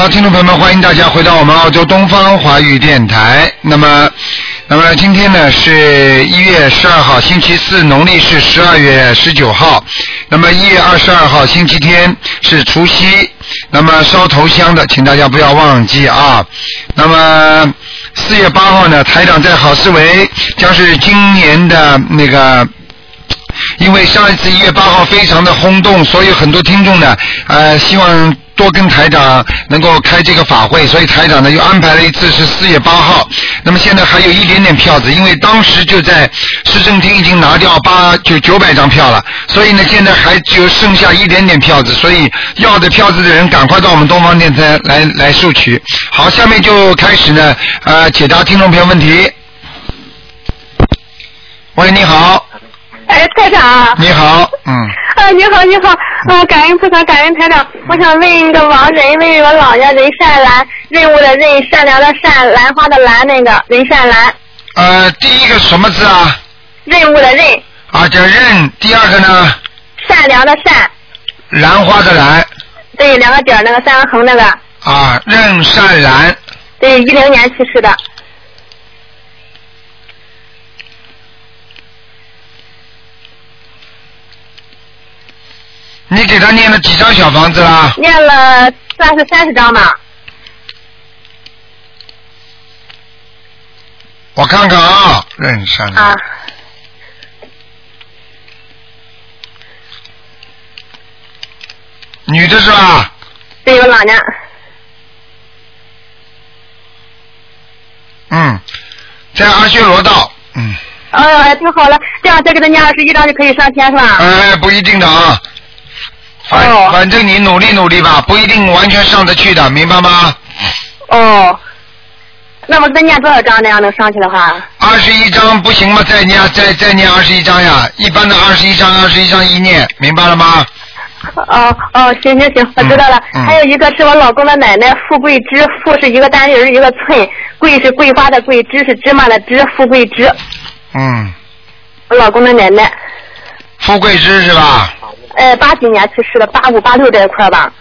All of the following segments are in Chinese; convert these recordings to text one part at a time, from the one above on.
好，听众朋友们，欢迎大家回到我们澳洲东方华语电台。那么，那么今天呢是一月十二号，星期四，农历是十二月十九号。那么一月二十二号星期天是除夕。那么烧头香的，请大家不要忘记啊。那么四月八号呢，台长在好思维将是今年的那个。因为上一次一月八号非常的轰动，所以很多听众呢，呃，希望多跟台长能够开这个法会，所以台长呢又安排了一次是四月八号。那么现在还有一点点票子，因为当时就在市政厅已经拿掉八九九百张票了，所以呢现在还就剩下一点点票子，所以要的票子的人赶快到我们东方电台来来索取。好，下面就开始呢，呃，解答听众朋友问题。喂，你好。哎，台长。你好，嗯。啊，你好，你好，啊，感恩菩萨，感恩台长。我想问一个王仁，问一个老爷，人善兰，任务的任，善良的善，兰花的兰，那个任善兰。呃，第一个什么字啊？任务的任。啊，叫任。第二个呢？善良的善。兰花的兰。对，两个点那个三个横那个。啊，任善兰。对，一零年去世的。你给他念了几张小房子啦？念了算是三十张吧。我看看啊，认山。啊。女的是吧？对，有老娘。嗯，在阿修罗道，嗯。哦，太好了，这样再给他念二十一张就可以上天是吧？哎，不一定的啊。反反正你努力努力吧，不一定完全上得去的，明白吗？哦，那么再念多少张那样能上去的话？二十一张不行吗？再念再再念二十一张呀，一般的二十一张二十一张一念，明白了吗？哦哦，行行行，我知道了。还有一个是我老公的奶奶富贵枝，富是一个单人一个寸，桂是桂花的桂，枝是芝麻的枝，富贵枝。嗯。我老公的奶奶。富贵枝是吧？呃，八几年去世的，八五八六这一块吧。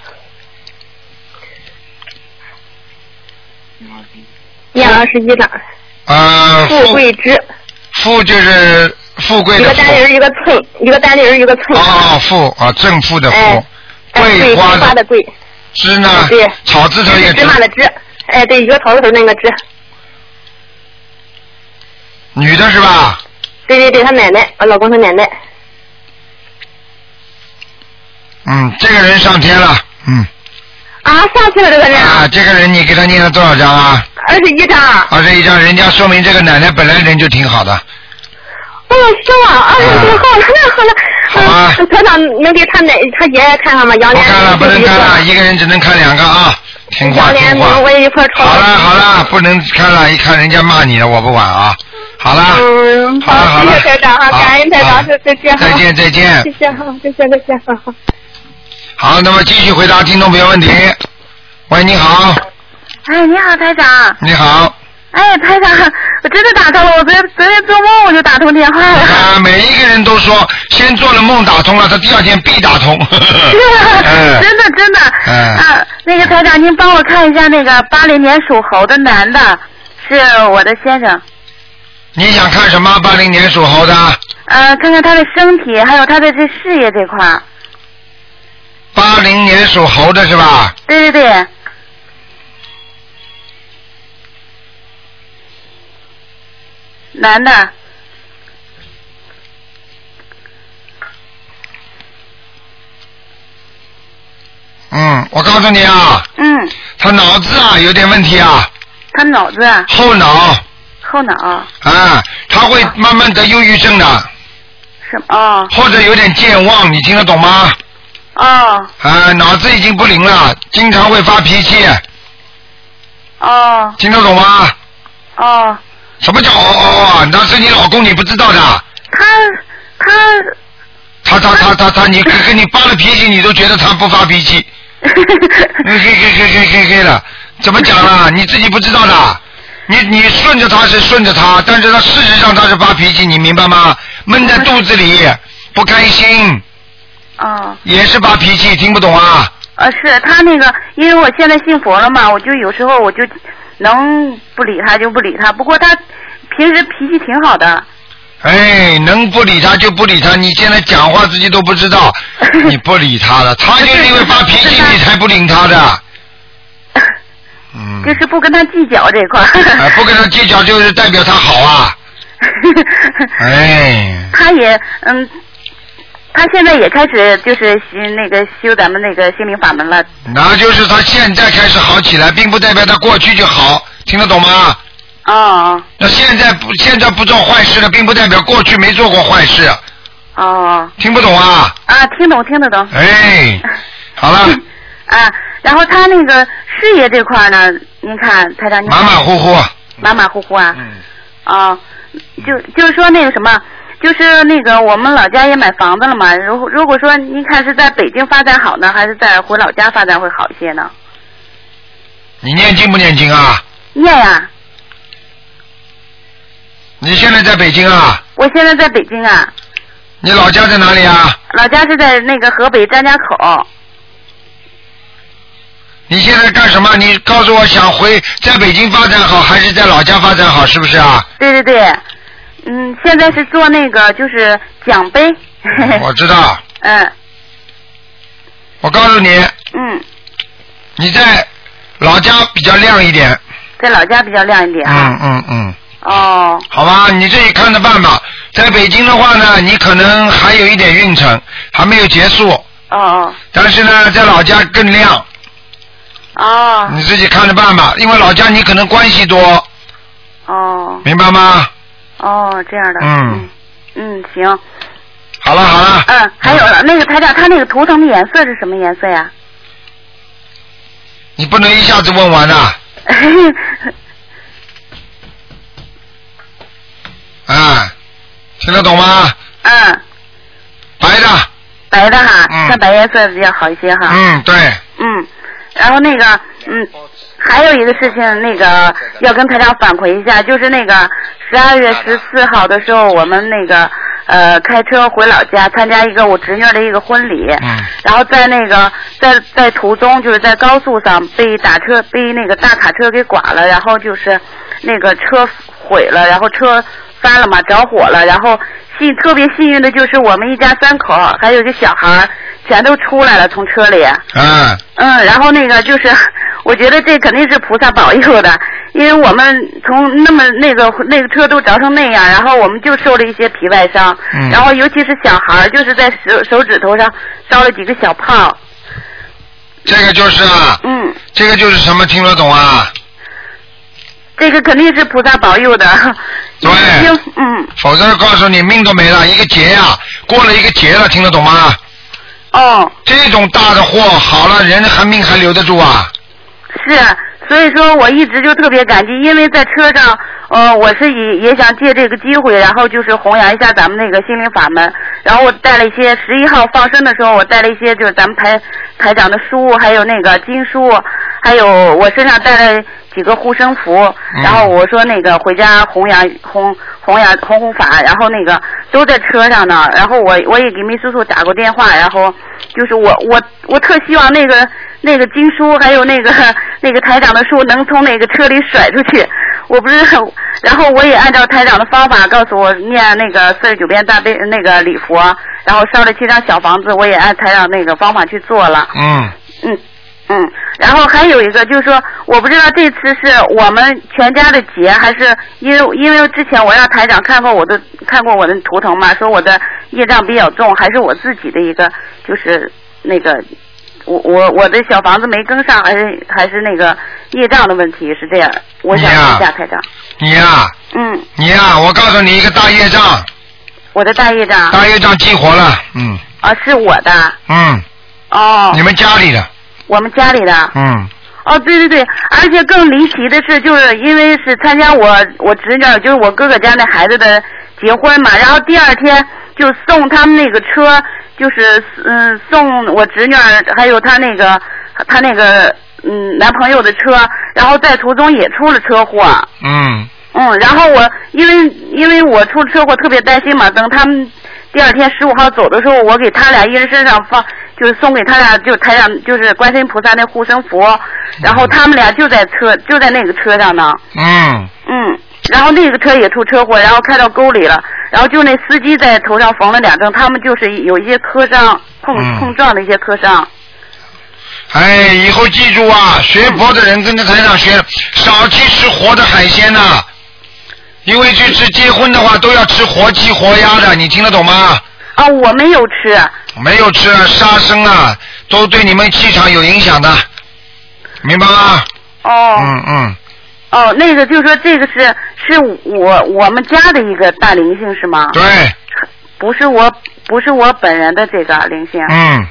念二十一张。啊。富贵枝。富就是富贵的一个单人一个寸，一个单人一个寸。啊，富啊，正富的富。哎桂花的桂。枝呢？对。草字头一个枝。芝麻的芝，哎，对，一个草字头那个枝。女的是吧？对对对，她奶奶，我老公他奶奶。嗯，这个人上天了，嗯。啊，上去了这个人。啊，这个人你给他念了多少张啊？二十一张。二十一张，人家说明这个奶奶本来人就挺好的。哦，是吗？啊，那好了，那好了。好啊。团长能给他奶他爷爷看看吗？杨连。不看了，不能看了，一个人只能看两个啊。听话听话。我也一块好了好了，不能看了，一看人家骂你了，我不管啊。好了。嗯，好，谢谢台长哈，感恩台长，再见再见再见。谢谢哈，再见再见，好好。好，那么继续回答听众朋友问题。喂，你好。哎，你好，台长。你好。哎，台长，我真的打通了，我昨天昨天做梦我就打通电话了。啊，每一个人都说，先做了梦打通了，他第二天必打通。真的真的。啊，那个台长，您帮我看一下那个八零年属猴的男的，是我的先生。你想看什么？八零年属猴的。呃，看看他的身体，还有他的这事业这块。八零年属猴的是吧？对对对。男的。嗯，我告诉你啊。嗯。他脑子啊有点问题啊。他脑子。啊。后脑。后脑。啊，他会慢慢得忧郁症的。什么？或者有点健忘，你听得懂吗？哦。啊，脑子已经不灵了，经常会发脾气。哦。听得懂吗？哦。什么叫哦哦哦？那是你老公，你不知道的。他他。他他他他他，你跟跟你发了脾气，你都觉得他不发脾气。嘿嘿嘿嘿嘿嘿嘿的，怎么讲啊？你自己不知道的。你你顺着他是顺着他，但是他事实上他是发脾气，你明白吗？闷在肚子里，不开心。哦，也是发脾气，听不懂啊？呃，是他那个，因为我现在信佛了嘛，我就有时候我就能不理他就不理他。不过他平时脾气挺好的。哎，能不理他就不理他。你现在讲话自己都不知道，你不理他了，他就是因为发脾气，你才不理他的。嗯。就是不跟他计较这块。哎，不跟他计较就是代表他好啊。哎。他也嗯。他现在也开始就是修那个修咱们那个心灵法门了。那就是他现在开始好起来，并不代表他过去就好，听得懂吗？哦。那现在不现在不做坏事了，并不代表过去没做过坏事。哦。听不懂啊？啊，听懂听得懂。哎，好了。啊，然后他那个事业这块呢，您看台长，马马虎虎。马马虎虎啊。嗯。啊，就就是说那个什么。就是那个，我们老家也买房子了嘛。如如果说您看是在北京发展好呢，还是在回老家发展会好一些呢？你念经不念经啊？念呀。你现在在北京啊？我现在在北京啊。你老家在哪里啊？老家是在那个河北张家口。你现在干什么？你告诉我，想回在北京发展好，还是在老家发展好？是不是啊？对对对。嗯，现在是做那个就是奖杯。我知道。嗯。我告诉你。嗯。你在老家比较亮一点。在老家比较亮一点啊。嗯嗯嗯。哦。好吧，你自己看着办吧。在北京的话呢，你可能还有一点运程，还没有结束。哦哦。但是呢，在老家更亮。哦。你自己看着办吧，因为老家你可能关系多。哦。明白吗？哦，这样的。嗯。嗯，行。好了好了。嗯，还有了，那个台长，他那个图腾的颜色是什么颜色呀？你不能一下子问完呐。啊，听得懂吗？嗯。白的。白的哈，像白颜色比较好一些哈。嗯，对。嗯，然后那个，嗯。还有一个事情，那个要跟台长反馈一下，就是那个十二月十四号的时候，我们那个呃开车回老家参加一个我侄女的一个婚礼，然后在那个在在途中就是在高速上被打车被那个大卡车给剐了，然后就是那个车毁了，然后车翻了嘛着火了，然后幸特别幸运的就是我们一家三口还有一个小孩全都出来了从车里，嗯，嗯，然后那个就是。我觉得这肯定是菩萨保佑的，因为我们从那么那个那个车都着成那样，然后我们就受了一些皮外伤，然后尤其是小孩儿，就是在手手指头上烧了几个小泡。这个就是啊。嗯。这个就是什么？听得懂啊？这个肯定是菩萨保佑的。对。嗯。否则告诉你命都没了，一个劫呀，过了一个劫了，听得懂吗？哦。这种大的祸，好了，人还命还留得住啊？是，所以说我一直就特别感激，因为在车上，呃，我是也也想借这个机会，然后就是弘扬一下咱们那个心灵法门，然后我带了一些十一号放生的时候，我带了一些就是咱们台台长的书，还有那个经书，还有我身上带了几个护身符，然后我说那个回家弘扬弘弘扬弘弘法，然后那个都在车上呢，然后我我也给秘书处打过电话，然后就是我我我特希望那个。那个经书还有那个 那个台长的书能从那个车里甩出去，我不是很，然后我也按照台长的方法告诉我念那个四十九遍大悲那个礼佛，然后烧了七张小房子，我也按台长那个方法去做了。嗯。嗯嗯，然后还有一个就是说，我不知道这次是我们全家的劫，还是因为因为之前我让台长看过我的看过我的图腾嘛，说我的业障比较重，还是我自己的一个就是那个。我我我的小房子没跟上，还是还是那个业障的问题是这样，我想问一下台长。你呀。嗯。你呀，我告诉你一个大业障。我的大业障。大业障激活了，嗯。啊，是我的。嗯。哦。你们家里的。我们家里的。嗯。哦，对对对，而且更离奇的是，就是因为是参加我我侄女，就是我哥哥家那孩子的结婚嘛，然后第二天就送他们那个车。就是嗯，送我侄女还有她那个她那个嗯男朋友的车，然后在途中也出了车祸。嗯。嗯，然后我因为因为我出车祸特别担心嘛，等他们第二天十五号走的时候，我给他俩一人身上放，就是送给他俩，就台上就是观世音菩萨那护身符，然后他们俩就在车就在那个车上呢。嗯，嗯，然后那个车也出车祸，然后开到沟里了，然后就那司机在头上缝了两针，他们就是有一些磕伤，碰嗯碰撞的一些磕伤。哎，以后记住啊，学佛的人跟着台长学，少去吃活的海鲜呐、因为去吃结婚的话都要吃活鸡活鸭的，你听得懂吗？啊，我没有吃。没有吃杀生啊，都对你们气场有影响的，明白吗？哦。嗯嗯，哦，那个就是说这个是是我我们家的一个大灵性是吗？对，不是我不是我本人的这个灵性。嗯，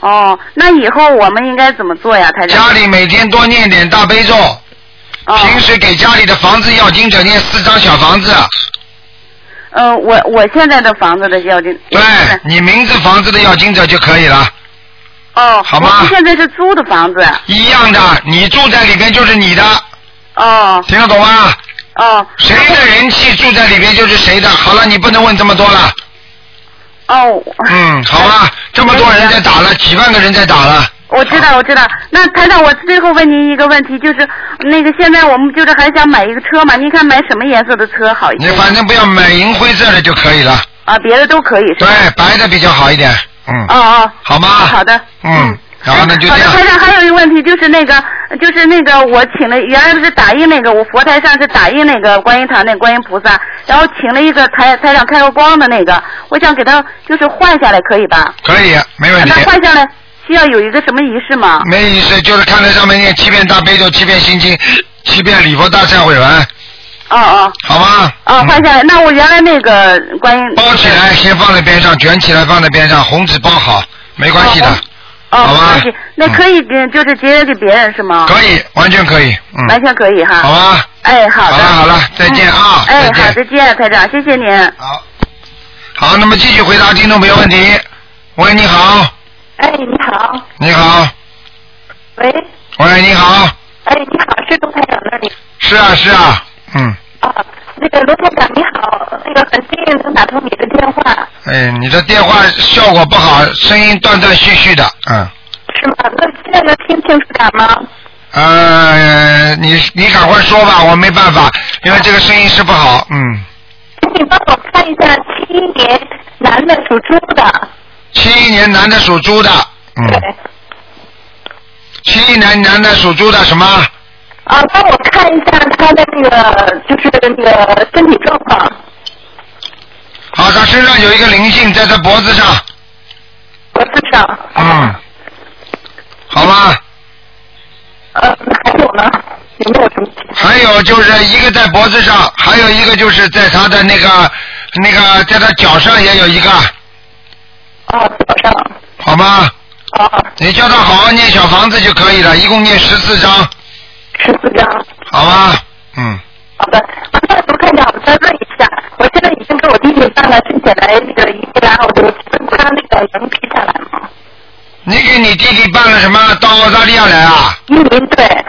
哦，那以后我们应该怎么做呀，台长？家里每天多念点大悲咒，哦。平时给家里的房子要经者念四张小房子，嗯、我我现在的房子的要紧。对你名字房子的要经者就可以了，哦。好吗我现在是租的房子。一样的，你住在里边就是你的，哦听得懂吗？哦谁的人气住在里边就是谁的。好了，你不能问这么多了。哦。嗯，好吧，这么多人在打了，几万个人在打了。我知道，我知道。那台长，我最后问您一个问题，就是那个现在我们就是还想买一个车嘛？您看买什么颜色的车好一些？你反正不要买银灰色的就可以了。啊，别的都可以是对？，白的比较好一点。嗯。哦哦。好吗？好的。嗯，然后呢就好的，这样。台长还有一个问题，就是那个，就是那个，我请了，原来不是打印那个，我佛台上是打印那个观音堂那观音菩萨，然后请了一个台台长开过光的那个，我想给他就是换下来，可以吧？可以，没问题那。换下来需要有一个什么仪式吗？没仪式，就是看在上面念七遍大悲咒，七遍心经，七遍礼佛大忏悔文，哦哦好吗？哦，放下来。那我原来那个观音包起来，先放在边上，卷起来放在边上，红纸包好，没关系的。哦，好吧没关系，那可以给就是节约给别人是吗？可以，完全可以，嗯。完全可以哈。好吧。哎，好的。好了好了再见啊嗯哎，好，再见，台长，谢谢您。好。好，那么继续回答听众朋友问题。喂，你好，哎，你好，你好，喂，喂，你好，哎，你好，是卢台长那里是啊是啊，嗯，啊？那个卢台长你好，那个很幸运能打通你的电话，哎，你的电话效果不好，声音断断续续的，嗯。是吗？那现在能听清楚点吗？呃，你你赶快说吧，我没办法，因为这个声音是不好，嗯。请你帮我看一下七一年男的属猪的，七一年男的属猪的，嗯，对，七一年男的属猪的什么？啊，帮我看一下他的那个就是那个身体状况，好，他身上有一个灵性在他脖子上，脖子上，嗯，好吗？呃，还有呢？有没有什么？还有就是一个在脖子上，还有一个就是在他的那个那个在他脚上也有一个，啊，早上，好吗？啊，你叫他好好念小房子就可以了，一共念十四章，十四张。好吗？嗯，好的，啊那卢科长，我再问一下，我现在已经给我弟弟办了申请来那个移民然后我就问他那个能批下来吗？你给你弟弟办了什么？到澳大利亚来啊？移民对，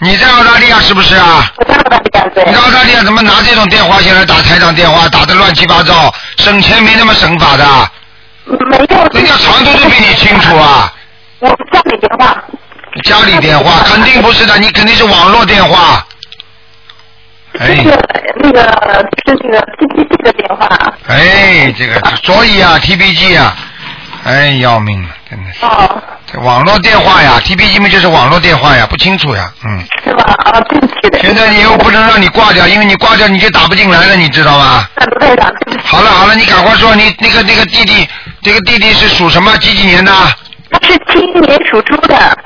你在澳大利亚是不是啊？我在澳大利亚对你。在澳大利亚怎么拿这种电话线来打台长电话，打的乱七八糟，省钱没那么省法的，没有。人家长度都比你清楚啊！我家里电话。家里电话肯定不是的，你肯定是网络电话。哎就是那个就是那个 T P G 的电话。哎，这个所以啊，TBG 啊，哎，要命了，真的是。哦，这网络电话呀，TBG 嘛就是网络电话呀，不清楚呀，嗯。是吧？啊，对不起的。现在你又不能让你挂掉，因为你挂掉你就打不进来了，你知道吗？那卢队长，对不起。好了好了，你赶快说，你那个那个弟弟，这个弟弟是属什么？几几年的？他是七一年属猪的，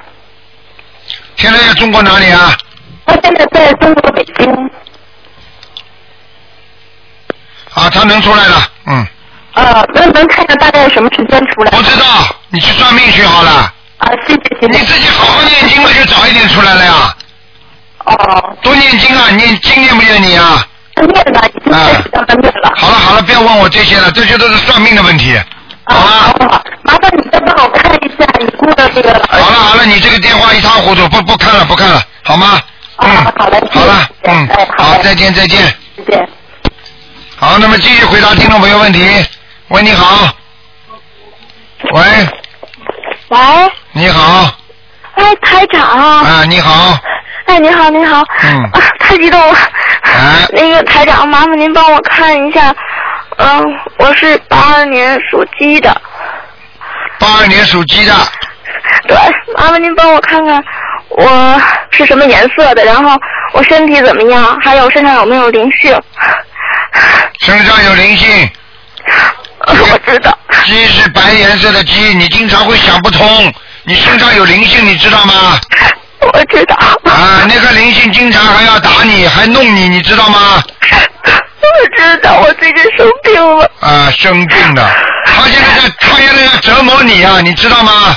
现在在中国哪里啊？他现在在中国北京。啊，他能出来了，嗯，呃，那能看看大概什么时间出来？我知道，你去算命去好了，啊，谢谢谢谢。你自己好好念经嘛，就早一点出来了呀。哦，多念经啊，念经念不念你啊？念了，已经开始念了。好了好了，不要问我这些了，这些都是算命的问题，啊，好好吧？好，麻烦你再帮我看一下你过的这个。好了好了，你这个电话一塌糊涂，不不看了不看了，好吗？嗯啊，好嘞好了，嗯哎，好再见再见。再见。好，那么继续回答听众朋友问题。喂，你好。喂，喂，你好。哎，台长。啊，你好。哎，你好，你好。嗯。啊，太激动了。哎。那个台长，麻烦您帮我看一下，嗯，我是八二年属鸡的。八二年属鸡的。对，麻烦您帮我看看我是什么颜色的，然后我身体怎么样，还有身上有没有灵性。身上有灵性。我知道。鸡是白颜色的鸡，你经常会想不通。你身上有灵性，你知道吗？我知道。啊，那个灵性经常还要打你，还弄你，你知道吗？我知道，我最近生病了。啊，生病了，他现在在，他现在在折磨你啊，你知道吗？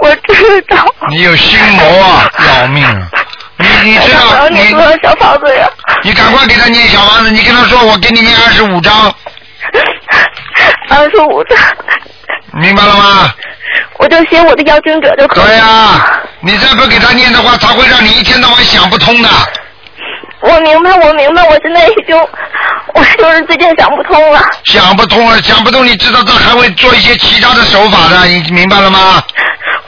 我知道。你有心魔啊，要命啊！你你知道你多少小房子呀？你赶快给他念小房子，你跟他说我给你念二十五章。二十五章。明白了吗？我就写我的邀请者就可以。对呀，你再不给他念的话，他会让你一天到晚想不通的。我明白，我明白，我现在已经，我就是最近想不通了。想不通了，想不通，你知道他还会做一些其他的手法的，你明白了吗？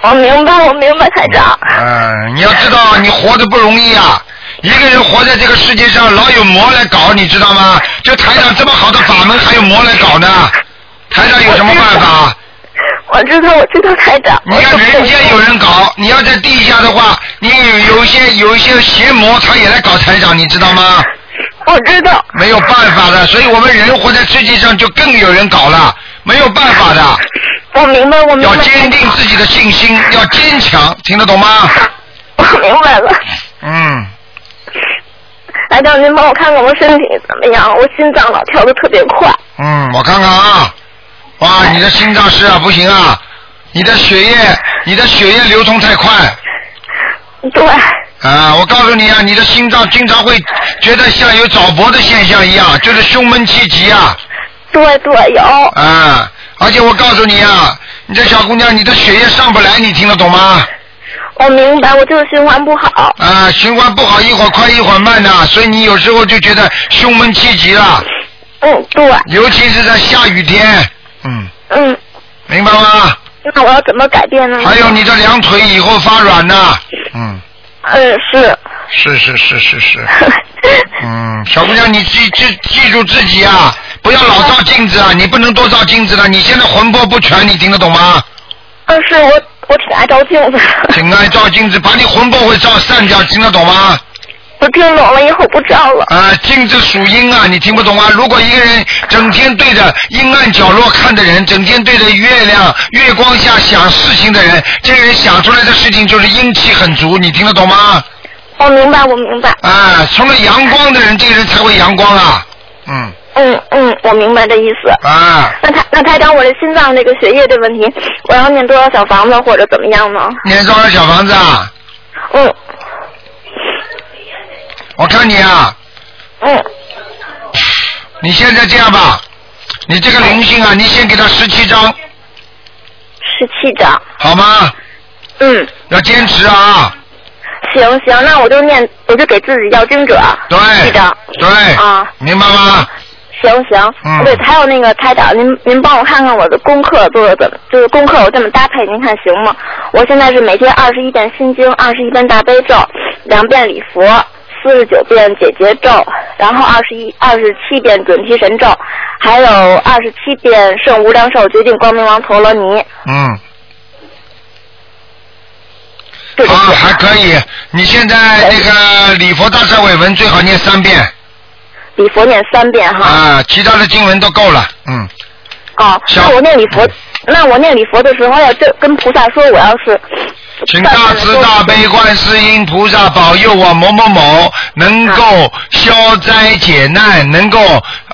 我明白，我明白，台长。嗯，你要知道，你活得不容易啊！一个人活在这个世界上，老有魔来搞，你知道吗？就台长这么好的法门，还有魔来搞呢？台长有什么办法？我知道，我知道，台长。你看人间有人搞，你要在地下的话，你有有一些有一些邪魔，他也来搞台长，你知道吗？我知道。没有办法的，所以我们人活在世界上就更有人搞了，没有办法的。我明白，我明白。要坚定自己的信心，要坚强，听得懂吗？我明白了。嗯。台长，您帮我看看我身体怎么样？我心脏老跳的特别快。嗯，我看看啊。哇，你的心脏是啊，不行啊，你的血液，你的血液流通太快。对。啊，我告诉你啊，你的心脏经常会觉得像有早搏的现象一样，就是胸闷气急啊。对对，有。啊，而且我告诉你啊，你这小姑娘，你的血液上不来，你听得懂吗？我明白，我就是循环不好。啊，循环不好，一会儿快一会儿慢的，所以你有时候就觉得胸闷气急了。嗯，对。尤其是在下雨天。嗯。嗯。明白吗？那我要怎么改变呢？还有你的两腿以后发软呢。嗯。嗯，是。是是是是是。嗯，小姑娘，你记记记住自己啊，不要老照镜子啊，你不能多照镜子了。你现在魂魄不全，你听得懂吗？嗯，是我我挺爱照镜子。挺爱照镜子，把你魂魄会照散掉，听得懂吗？我听懂了，以后不照了。啊，镜子属阴啊，你听不懂啊？如果一个人整天对着阴暗角落看的人，整天对着月亮、月光下想事情的人，这个人想出来的事情就是阴气很足，你听得懂吗？我明白，我明白。啊，除了阳光的人，这个人才会阳光啊。嗯。嗯嗯，我明白这意思。啊。那他那他讲，我的心脏这个血液的问题，我要念多少小房子或者怎么样呢？念多少小房子啊？嗯。我看你啊。嗯。你现在这样吧，你这个灵性啊，你先给他十七张。十七张。好吗？嗯。要坚持啊。行行，那我就念，我就给自己要经者。对。一张。对。啊。明白吗？行行。嗯。对，还有那个台长，您您帮我看看我的功课做的怎么，就是功课我这么搭配，您看行吗？我现在是每天二十一遍心经，二十一遍大悲咒，两遍礼佛。四十九遍解结咒，然后二十一、二十七遍准提神咒，还有二十七遍圣无量寿决定光明王陀罗尼。嗯。啊，还可以。你现在那个礼佛大忏悔文最好念三遍。礼佛念三遍哈。啊，其他的经文都够了，嗯。哦，那我念礼佛，那我念礼佛的时候要就跟菩萨说，我要是。请大慈大悲观世音菩萨保佑我某某某能够消灾解难，能够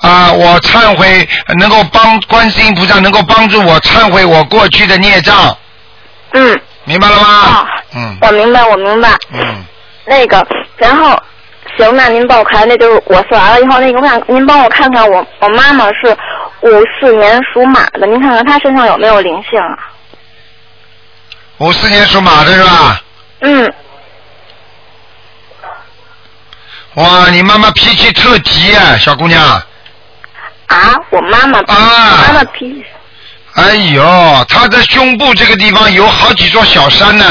啊，我忏悔，能够帮观世音菩萨能够帮助我忏悔我过去的孽障。嗯。明白了吗？啊。嗯。我明白，我明白。嗯。那个，然后，行，那您帮我看，那就是我算完了以后，那个我想您帮我看看，我我妈妈是五四年属马的，您看看她身上有没有灵性啊？五四年属马的是吧？嗯。哇，你妈妈脾气特急啊，小姑娘。啊，我妈妈，啊妈妈脾气哎呦，她的胸部这个地方有好几座小山呢。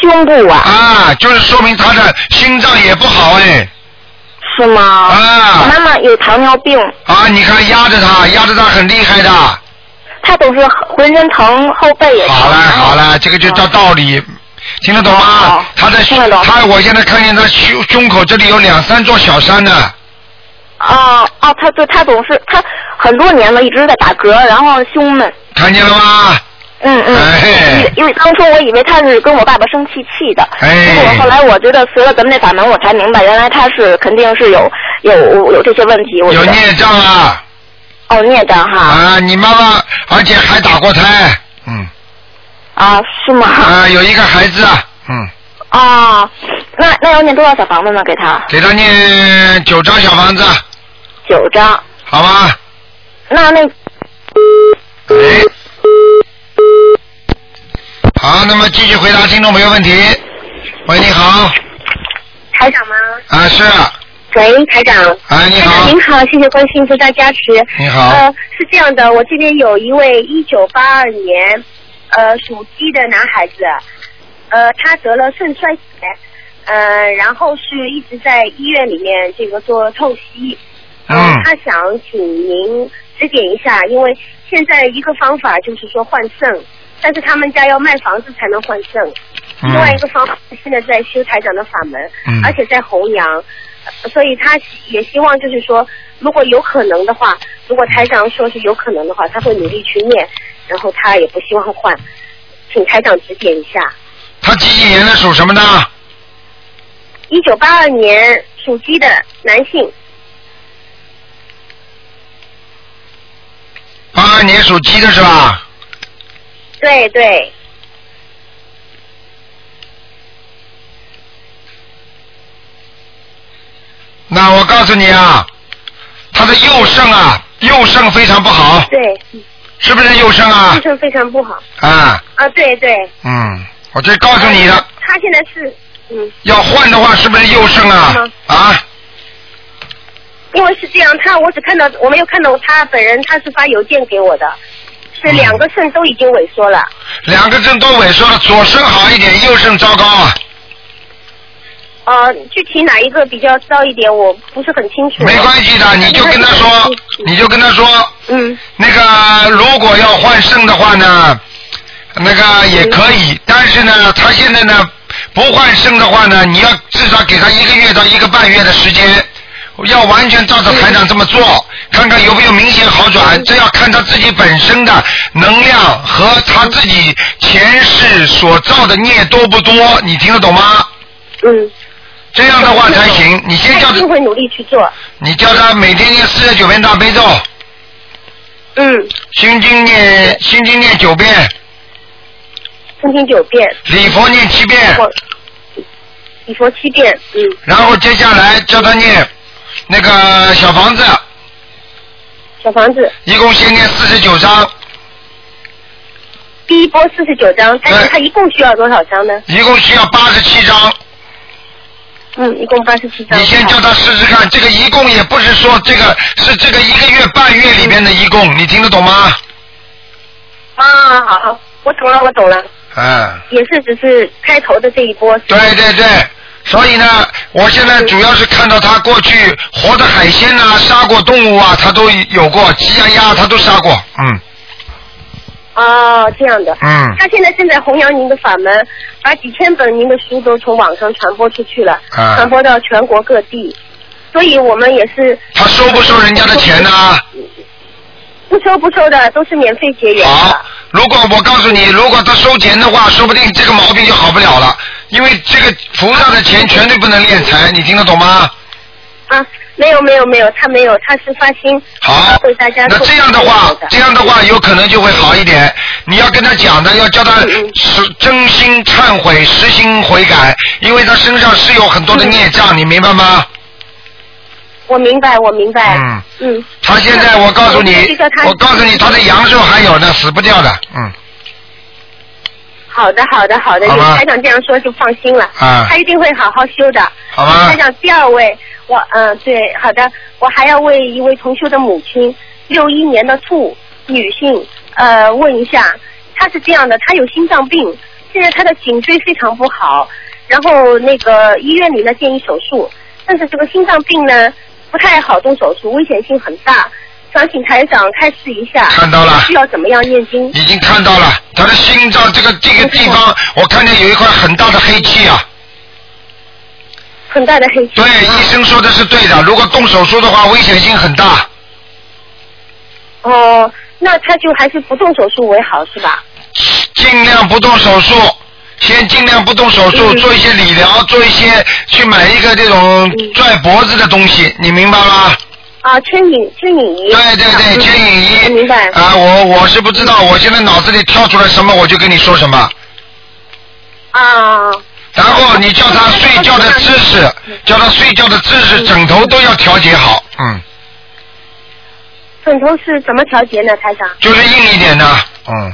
胸部啊，啊，就是说明她的心脏也不好哎。是吗？我啊妈妈有糖尿病，啊，你看压着她，压着她很厉害的。她总是浑身疼，后背也疼。好了好了，这个就叫道理，听得懂吗哦？他的听得懂他，我现在看见他胸胸口这里有两三座小山呢。啊哦，他对他总是他很多年了，一直在打嗝，然后胸闷。看见了吗？嗯嗯，哎因为当初我以为他是跟我爸爸生气气的，哎结果后来我觉得随了咱们那法门，我才明白原来他是肯定是有有有这些问题。我有孽障啊！哦孽障哈啊，你妈妈而且还打过胎，嗯，啊是吗？啊，有一个孩子啊，嗯，啊，那那要念多少小房子呢？给他给他念九张小房子，九张。好吧？那那哎，好，那么继续回答听众朋友问题。喂，你好，台长吗？啊是，喂，台长。哎你台长好，您好，谢谢观世音菩萨加持。你好呃，是这样的，我这边有一位一九八二年，呃，属鸡的男孩子，呃，他得了肾衰竭，呃，然后是一直在医院里面这个做透析。呃嗯他想请您指点一下，因为现在一个方法就是说换肾，但是他们家要卖房子才能换肾。另外一个方法现在在修台长的法门，嗯而且在弘扬，呃所以他也希望就是说，如果有可能的话，如果台长说是有可能的话，他会努力去念，然后他也不希望换，请台长指点一下。他几几年的属什么的？一九八二年属鸡的男性，八二年属鸡的是吧？对对，那我告诉你啊，他的右肾啊，右肾非常不好，对，是不是右肾啊右肾非常不好啊，啊，对对。嗯，我这告诉你的，他现在是嗯。要换的话是不是右肾啊？啊，因为是这样，他我只看到我没有看到他本人，他是发邮件给我的，是两个肾都已经萎缩了。两个肾都萎缩了，左肾好一点，右肾糟糕啊。呃，具体哪一个比较糟一点，我不是很清楚。没关系的，你就跟他说，你就跟他说，嗯那个如果要换肾的话呢，那个也可以，但是呢，他现在呢不换肾的话呢，你要至少给他一个月到一个半月的时间，要完全照着台长这么做，看看有没有明显好转，这要看他自己本身的能量和他自己前世所造的孽多不多，你听得懂吗？嗯。这样的话才行。你先叫他他一定，会努力去做。你叫他每天念四十九遍大悲咒，嗯，心经念心经念九遍，心经九遍，礼佛念七遍，礼佛七遍，嗯，然后接下来叫他念那个小房子，小房子。一共先念四十九章，第一波四十九张，但是他一共需要多少张呢？一共需要八十七章。嗯，一共八十七张。你先叫他试试看，这个一共也不是说这个是这个一个月半月里面的一共，你听得懂吗？啊，好好，我懂了，我懂了，嗯。也是只是开头的这一波。对对对，所以呢，我现在主要是看到他过去活的海鲜呐、杀过动物啊，他都有过，鸡呀鸭他都杀过，嗯哦，这样的。嗯，他现在正在弘扬您的法门，把几千本您的书都从网上传播出去了，啊传播到全国各地。所以我们也是他收不收人家的钱呢？不收不收的，都是免费结缘好。，如果我告诉你，如果他收钱的话，说不定这个毛病就好不了了，因为这个菩萨的钱绝对不能敛财，你听得懂吗？啊，没有没有没有，他没有，他是发心好为大家，那这样的话，这样的话有可能就会好一点。你要跟他讲的，要叫他嗯嗯实真心忏悔、实心悔改，因为他身上是有很多的孽障，你明白吗？我明白，我明白。嗯嗯。他现在，我告诉你我告诉你，他的阳寿还有呢，死不掉的，嗯。好的，好的，好的，有台长这样说就放心了。啊他一定会好好修的。好吧台长，第二位，我嗯、对，好的，我还要为一位同修的母亲，六一年的兔女性，呃，问一下，她是这样的，她有心脏病，现在她的颈椎非常不好，然后那个医院里呢建议手术，但是这个心脏病呢不太好动手术，危险性很大。想请台长开示一下，看到了需要怎么样念经？已经看到了，他的心脏这个这个地方，我看见有一块很大的黑气啊。很大的黑气。对，医生说的是对的，如果动手术的话，危险性很大。哦，那他就还是不动手术为好是吧？尽量不动手术，先尽量不动手术，嗯做一些理疗，做一些去买一个这种嗯拽脖子的东西，你明白吗？啊，牵引牵引仪。对对对，嗯牵引仪。我明白。啊，我我是不知道，我现在脑子里跳出来什么，我就跟你说什么。啊，然后你叫他睡觉的姿势，叫他睡觉的姿势，枕头都要调节好，嗯，枕头是怎么调节呢，台长？就是硬一点的，嗯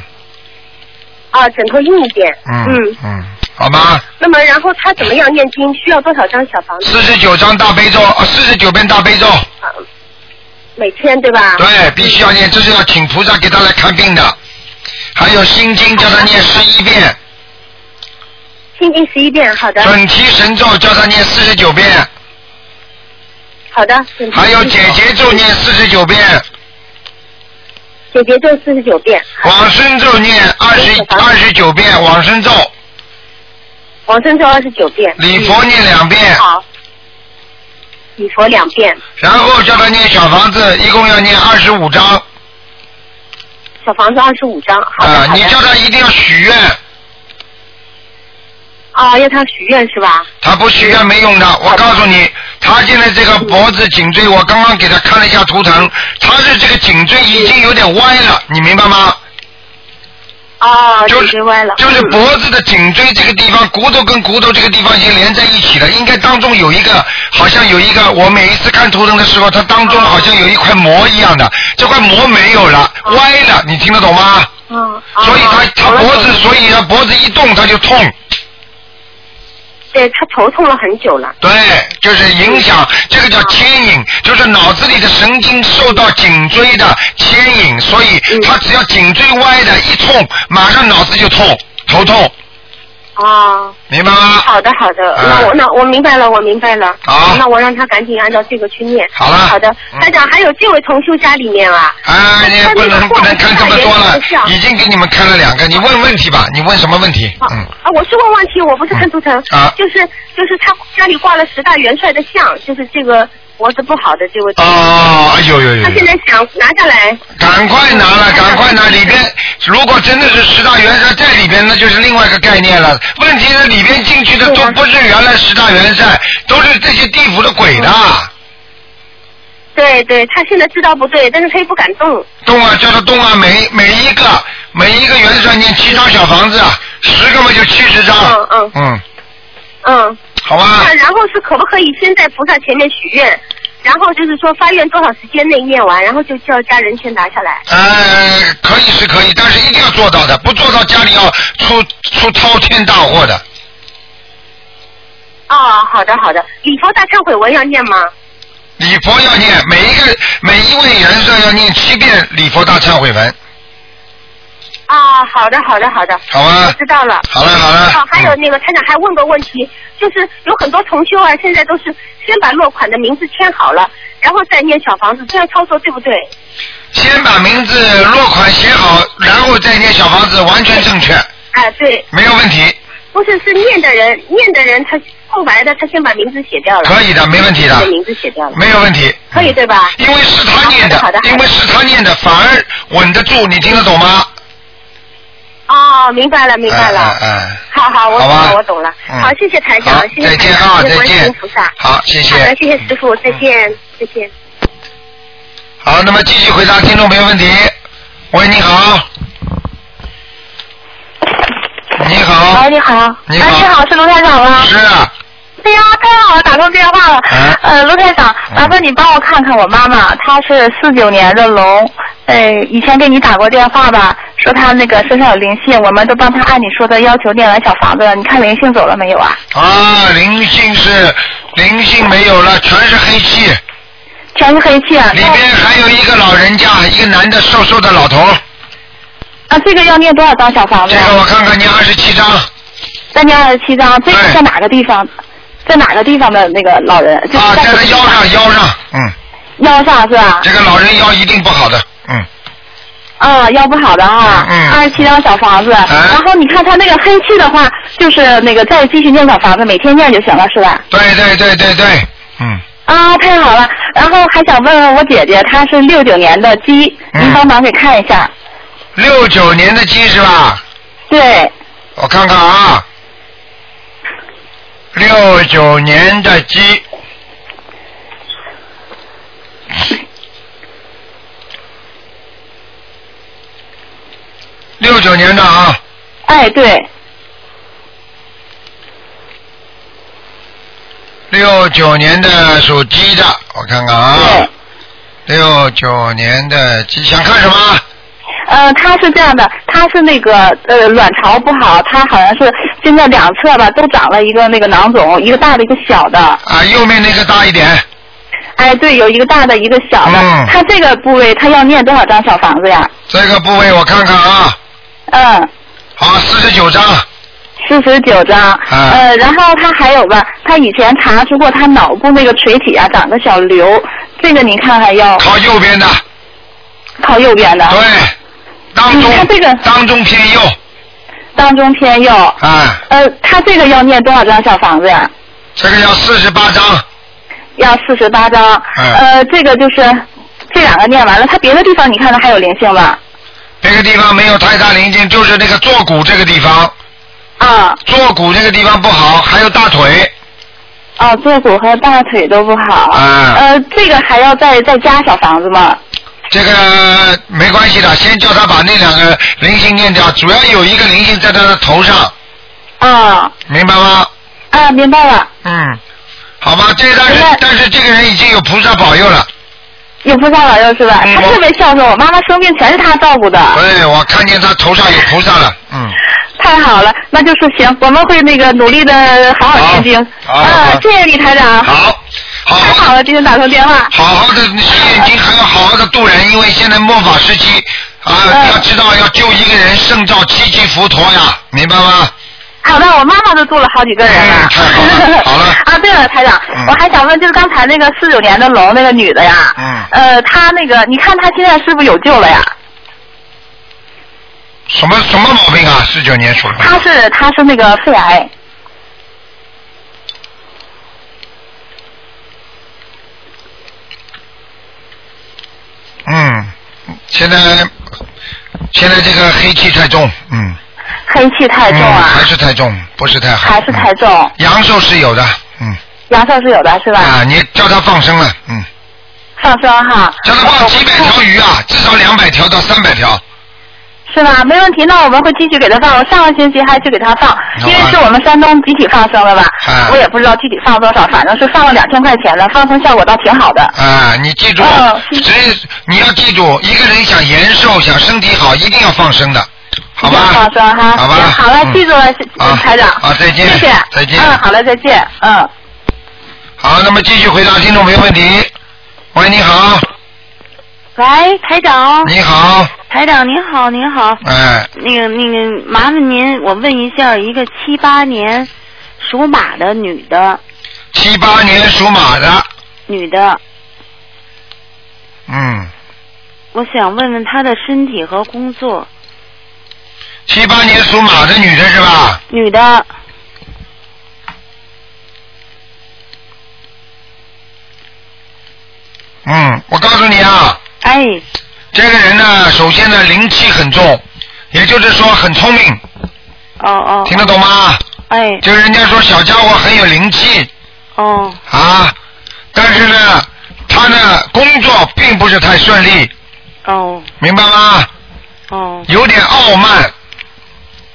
啊，枕头硬一点。嗯嗯，好吗？那么，然后他怎么样念经？需要多少张小房子？四十九张大悲咒，啊，四十九遍大悲咒，啊，每天对吧？对，必须要念，这是要请菩萨给他来看病的。还有心经叫他念十一遍，心经十一遍，好的，准提神咒叫他念四十九遍，好的。还有姐姐咒念四十九遍，姐姐咒四十九遍，往生咒念二十二十九遍，往生咒，往生咒二十九遍，礼佛念两遍，好，礼佛两遍，然后叫他念小房子，一共要念二十五章。小房子二十五张，好的，啊，你叫他一定要许愿，啊，要他许愿是吧？他不许愿没用的。我告诉你，他现在这个脖子颈椎，我刚刚给他看了一下图腾，他是这个颈椎已经有点歪了，你明白吗？啊，就是歪了，就是嗯。脖子的颈椎这个地方，骨头跟骨头这个地方已经连在一起了，应该当中有一个，好像有一个，我每一次看图腾的时候，它当中好像有一块膜一样的，这块膜没有了，歪了，你听得懂吗？嗯，所以他啊他脖子，所以他脖子一动他就痛。对他头痛了很久了。对，就是影响，这个叫牵引，就是脑子里的神经受到颈椎的牵引，所以嗯。他只要颈椎歪的一痛，马上脑子就痛，头痛，啊，明白吗？好的好的，哎。那我那我明白了，我明白了。好。那我让他赶紧按照这个去念。好了。好的。嗯，台长，还有这位同修家里面啊，啊，你也不能不能看这么多了已经给你们看了两个，你问问题吧，你问什么问题？啊嗯，啊，我是问问题，我不是看图腾，啊。就是就是他家里挂了十大元帅的像，就是这个脖子不好的这位哦，哎呦呦呦他现，在想拿下来，赶快拿了，赶快拿！里边如果真的是十大元帅在里边，那就是另外一个概念了。问题是里边进去的都不是原来十大元帅，都是这些地府的鬼的。对对，他现在知道不对，但是他又不敢动。动啊，叫他动啊！每每一个每一个元帅念七张小房子，啊，十个嘛就七十张。嗯嗯嗯，嗯，好吧那。然后是可不可以先在菩萨前面许愿，然后就是说发愿多少时间内念完，然后就叫家人全拿下来。呃，可以是可以，但是一定要做到的，不做到家里要出出滔天大祸的。哦，好的好的，礼佛大忏悔文要念吗？礼佛要念，每一个每一位元帅要念七遍礼佛大忏悔文，啊，好的好的好的，好啊我？知道了。好了好了。哦，还有嗯那个台长还问个问题，就是有很多同修啊，现在都是先把落款的名字签好了，然后再念小房子，这样操作对不对？先把名字落款写好，然后再念小房子，完全正确，哎，对，没有问题，不是是念的人，念的人他空白的，他先把名字写掉了。可以的，没问题的名字写掉了。没有问题。可以对吧？因为是他念的好的好，的因为是他念的，反而稳得住，你听得懂吗？哦，明白了，明白了。嗯嗯嗯好好，我懂了，我懂了。嗯好，谢谢台长，谢谢再见台长啊再谢谢观世见音菩萨。好，谢谢。好的，谢谢师傅，再见，再见。好，那么继续回答听众朋友问题。喂，你好。你好喂，。你好。你好哎，你好，是卢台长吗？是啊，对呀，太好了，打通电话了。啊呃，卢台长，嗯麻烦你帮我看看我妈妈，她是四九年的龙，呃，以前给你打过电话吧，说他那个身上有灵性，我们都帮他按你说的要求念完小房子了。你看灵性走了没有啊？啊，灵性是灵性没有了，全是黑气，全是黑气啊！里边还有一个老人家，一个男的瘦瘦的老头，啊，这个要念多少张小房子啊？这个我看看念二十七张，再念二十七张，这个在哪个地方？在哪个地方的那个老人？就是啊，在他腰上腰上，嗯，腰上是吧？这个老人腰一定不好的，嗯，啊，腰不好的哈，嗯二十七张小房子。然后你看他那个黑气的话，就是那个再继续念小房子，每天念就行了，是吧？对对对对对，嗯，啊，太好了！然后还想问问我姐姐，她是六九年的鸡，嗯您帮忙给看一下。六九年的鸡是吧？对，我看看啊，六九年的鸡，六九年的啊，哎，对，六九年的属鸡的，我看看啊，六九年的鸡想看什么？呃，他是这样的，他是那个呃卵巢不好，他好像是现在两侧吧都长了一个那个囊肿，一个大的一个小的。啊，右面那个大一点，哎，对，有一个大的，一个小的。嗯她这个部位，他要念多少张小房子呀？这个部位我看看啊，嗯。好，四十九张。四十九张，啊。呃，然后他还有吧，他以前查出过他脑部那个垂体啊长个小瘤，这个您看还要。靠右边的，靠右边的，对，当中他这个。当中偏右，当中偏右，啊，呃，他这个要念多少张小房子呀？这个要四十八张，要四十八张，嗯呃，这个就是这两个念完了，他别的地方你看他还有灵性吧？这个地方没有太大灵性，就是那个坐骨这个地方，啊，坐骨这个地方不好，还有大腿，啊，坐骨和大腿都不好，啊呃，这个还要再再加小房子吗？这个没关系的，先叫他把那两个灵性念掉，主要有一个灵性在他的头上，啊明白吗？啊，明白了。嗯，好吧，这个但是但是这个人已经有菩萨保佑了，有菩萨保佑是吧？嗯他特别孝顺，我妈妈生病全是他照顾的，对，我看见他头上有菩萨了，嗯，太好了，那就是行，我们会那个努力的好好念经。啊，谢谢李台长。好，好太好了，今天打通电话。好好的写眼睛，还要好好的度人，因为现在末法时期啊，嗯要知道要救一个人胜造七级浮陀呀，明白吗？好的，我妈妈都住了好几个人了。好了好了 啊，对了，台长，嗯我还想问，就是刚才那个四九年的龙那个女的呀，嗯呃，她那个，你看她现在是不是有救了呀？什么什么毛病啊？四九年属龙。她是她是那个肺癌，嗯，现在现在这个黑气太重，嗯，黑气太重嗯啊，还是太重，不是太好。还是太重，嗯阳寿是有的，嗯，阳寿是有的是吧？啊，你叫他放生了，嗯，放生哈。叫他放几百条鱼啊，至少两百条到三百条。是吧？没问题，那我们会继续给他放。我上个星期还去给他放，因为是我们山东集体放生的吧，啊我也不知道具体放多少，反正是放了两千块钱的，放生效果倒挺好的。啊，你记住，嗯只你要记住，一个人想延寿、想身体好，一定要放生的，好吧？放生哈，好吧行好了，嗯记住了，啊台长。好再见谢谢。再见嗯，好了，再见。嗯。好，那么继续回答听众朋友问题。喂，你好，喂，台长。你好，台长您好，您好。哎，那个那个，麻烦您，我问一下，一个七八年属马的女的，七八年属马的，女的，嗯，我想问问她的身体和工作。七八年属马的女的是吧？女的，嗯，我告诉你啊，哎，这个人呢，首先呢灵气很重，也就是说很聪明，哦哦，听得懂吗？哎，就是人家说小家伙很有灵气。哦。啊，但是呢，他呢工作并不是太顺利，哦。明白吗？哦。有点傲慢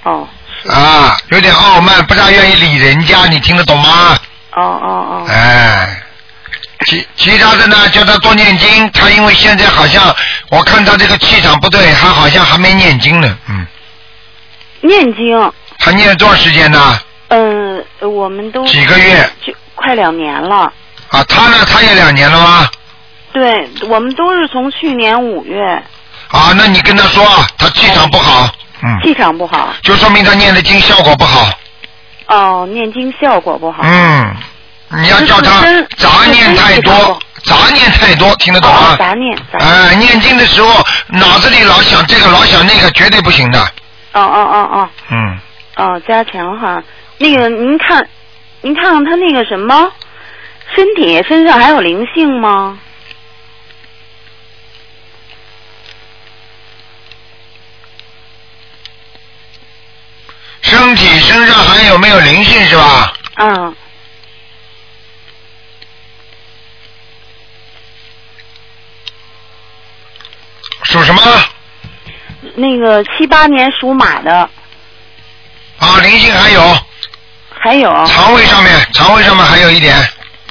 哦啊，有点傲慢，不大愿意理人家，你听得懂吗？哦哦哦，哎，其其他的呢，叫他多念经。他因为现在好像我看他这个气场不对，他好像还没念经呢。嗯，念经，他念了多少时间呢？嗯、我们都几个月就快两年了。啊，他呢？他也两年了吗？对，我们都是从去年五月，啊，那你跟他说，他气场不好，嗯，气场不好，就说明他念的经效果不好。哦，念经效果不好。嗯，你要叫他杂念太多杂念太多，听得懂吗哦，？杂念，杂念。哎，念经的时候脑子里老想这个老想那个，绝对不行的。哦哦哦哦嗯，哦，加强哈。那个，您看，您看看他那个什么，身体身上还有灵性吗？身体身上还有没有灵性是吧？嗯，属什么？那个七八年属马的，啊，灵性还有还有肠胃上面，肠胃上面还有一点。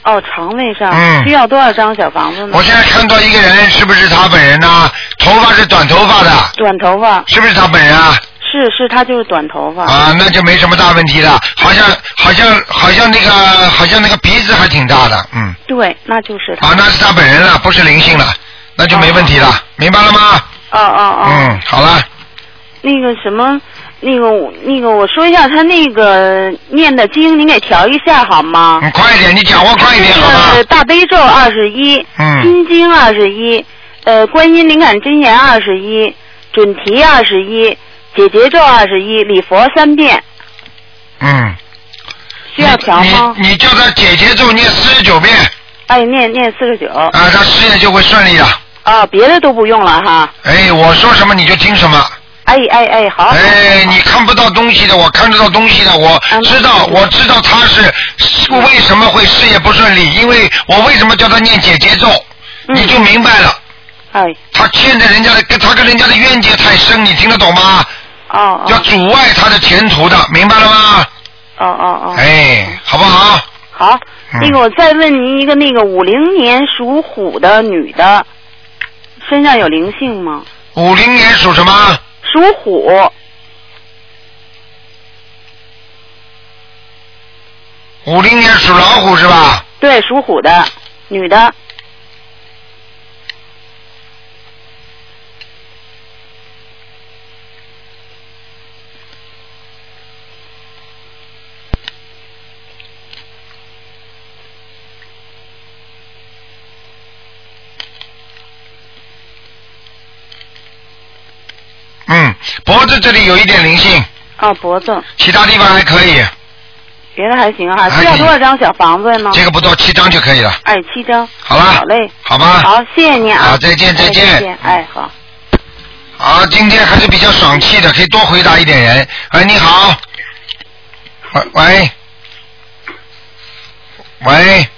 哦，肠胃上、嗯需要多少张小房子呢我？现在看到一个人，是不是他本人呢、头发是短头发的，短头发是不是他本人啊？是是，他就是短头发。啊，那就没什么大问题了。好像好像好像那个好像那个鼻子还挺大的，嗯。对，那就是他。啊，那是他本人了，不是灵性了，那就没问题了，明白了吗？哦哦哦。嗯，好了，那个什么，那个那个，我说一下他那个念的经，您给调一下好吗？你快一点，你讲话快一点好那吗个？大悲咒二十一，嗯心经二十一，呃，观音灵感真言二十一，准提二十一，解结咒二十一，礼佛三遍，嗯。需要调吗？你你叫他姐姐咒念四十九遍，哎，念念四十九。啊，他事业就会顺利了。啊，别的都不用了哈。哎，我说什么你就听什么。哎哎哎，好。哎，你看不到东西的，我看得到东西的，我嗯知道，嗯我知道他是是为什么会事业不顺利，因为我为什么叫他念姐姐咒，嗯你就明白了。哎，他欠着人家的，跟他跟人家的冤结太深，你听得懂吗？哦哦要阻碍他的前途的，明白了吗？哦哦哦。哎，好不好？好，嗯那个我再问您一个，那个五零年属虎的女的，身上有灵性吗？五零年属什么？属虎，五零年属老虎是吧？对，属虎的女的，嗯，脖子这里有一点灵性，哦，脖子，其他地方还可以，别的还行哈，还需要多少张小房子呢？这个不多，七张就可以了，哎七张。好了好嘞。好吧？好，谢谢你啊。好再见哎再见哎，好。好，今天还是比较爽气的，可以多回答一点人。喂，你好。喂喂喂，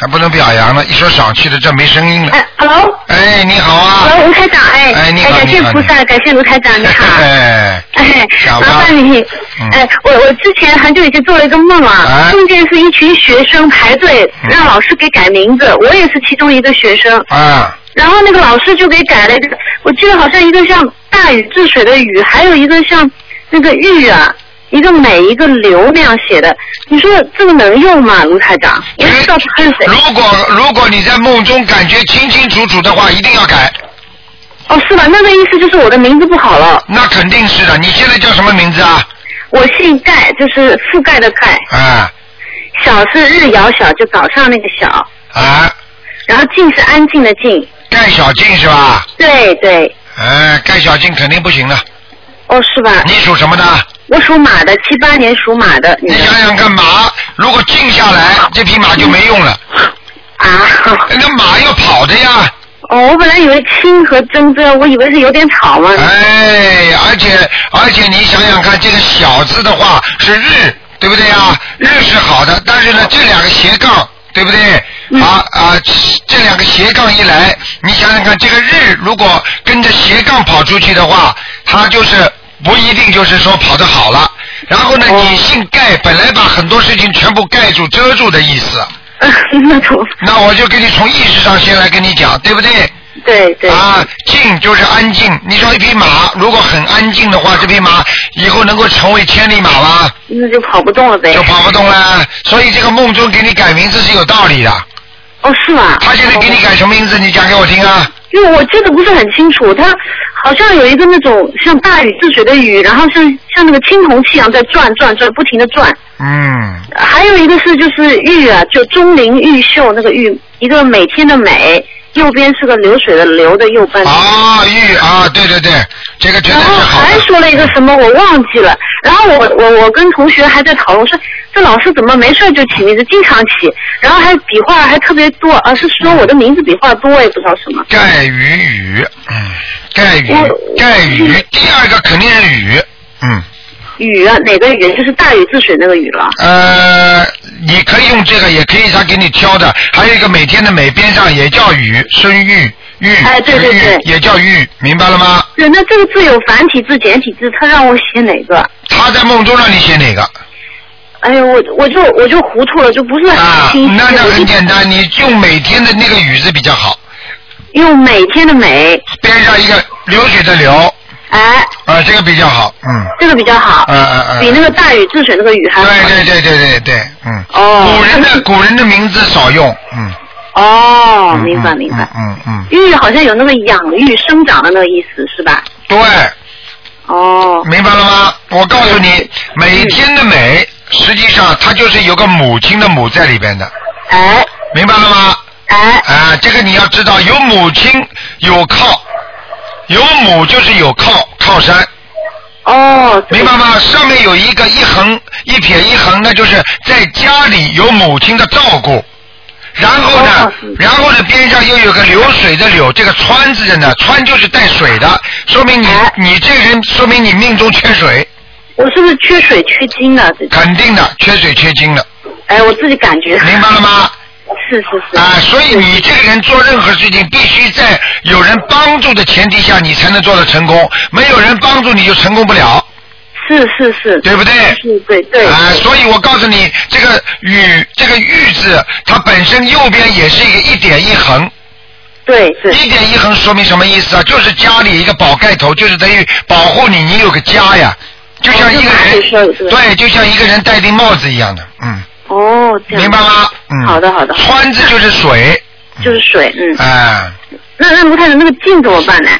还不能表扬了，一说赏气的，这没声音了。哎，Hello，哎，你好啊。Hello，卢台长，哎，哎你好感谢菩萨，感谢卢台长，你好。哎，哎，麻烦你嗯，哎，我我之前很久以前做了一个梦啊哎，梦见是一群学生排队嗯让老师给改名字，我也是其中一个学生，啊，然后那个老师就给改了一个，我记得好像一个像大禹治水的禹，还有一个像那个玉啊，一个每一个流那样写的，你说这个能用吗，卢台长？我不知道他是谁。如果如果你在梦中感觉清清楚楚的话，一定要改。哦，是吧？那个意思就是我的名字不好了。那肯定是的。你现在叫什么名字啊？我姓盖，就是覆盖的盖，啊小是日遥小，就早上那个小，啊，然后静是安静的静。盖小静是吧？对对，哎，盖小静肯定不行了。哦，是吧？你属什么的？我属马的，七八年属马的你想想看，马如果静下来，这匹马就没用了。啊。那马要跑的呀。哦，我本来以为青和真真，我以为是有点草嘛。哎，而且而且你想想看，这个小字的话是日，对不对呀？日是好的，但是呢，这两个斜杠，对不对？啊啊，这两个斜杠一来，你想想看，这个日如果跟着斜杠跑出去的话，它就是不一定就是说跑得好了。然后呢，你姓盖，本来把很多事情全部盖住、遮住的意思。那种那我就给你从意识上先来跟你讲，对不对？对对啊，静就是安静。你说一匹马如果很安静的话，这匹马以后能够成为千里马吗？那就跑不动了呗。就跑不动了。所以这个梦中给你改名字是有道理的。哦，是吗？他现在给你改什么名字？你讲给我听啊。因为我记得不是很清楚，它好像有一个那种像大禹治水的禹，然后像像那个青铜器一样在转转转，不停的转。嗯，还有一个是就是玉啊，就钟灵毓秀那个玉，一个每天的每，右边是个流水的流的右半。啊，玉啊，对对对，这个绝对然后是好的。还说了一个什么我忘记了，然后我我我跟同学还在讨论说，这老师怎么没事就起名字，经常起，然后还笔画还特别多，而是说我的名字笔画多，也不知道什么。盖雨雨，嗯，盖雨盖雨，第二个肯定是雨，嗯，禹啊，哪个雨？就是大禹治水那个禹了。呃，你可以用这个，也可以他给你挑的，还有一个每天的每边上也叫雨，生育育，哎对对对也叫玉，明白了吗？对，那这个字有繁体字、简体字，他让我写哪个？他在梦中让你写哪个？哎呦，我我就我就糊涂了，就不是啊很清，晰。那那很简单，你用每天的那个雨字比较好，用每天的每，边上一个流水的流，哎，啊，这个比较好，嗯，这个比较好，嗯嗯嗯，比那个大禹治水那个禹还好。对对对对对对，嗯，哦。古人的古人的名字少用，嗯，哦，嗯明白明白。嗯嗯，玉好像有那个养育、生长的那个意思，是吧？对，哦，明白了吗？我告诉你，每天的美，实际上它就是有个母亲的母在里边的，哎。明白了吗？哎，啊，这个你要知道，有母亲有靠，有母就是有靠靠山，哦，明白吗？上面有一个一横一撇一横，那就是在家里有母亲的照顾。然后呢然后呢，边上又有个流水的流，这个川字的呢，川就是带水的，说明你哎你这个人，说明你命中缺水，我是不是缺水缺金了？肯定的，缺水缺金的，哎，我自己感觉。明白了吗？是是是。啊，所以你这个人做任何事情，必须在有人帮助的前提下，你才能做得成功。没有人帮助，你就成功不了，是是是。对不对？是，对对。啊，所以我告诉你，这个“玉”这个“玉”字，它本身右边也是一个一点一横，对对。一点一横说明什么意思啊？就是家里一个宝盖头，就是等于保护你，你有个家呀，就像一个人，手对，就像一个人戴顶帽子一样的，嗯，哦，这样。明白吗？嗯。好的好的川字就是水，就是水，嗯。哎，那那卢太太那个静怎么办呢？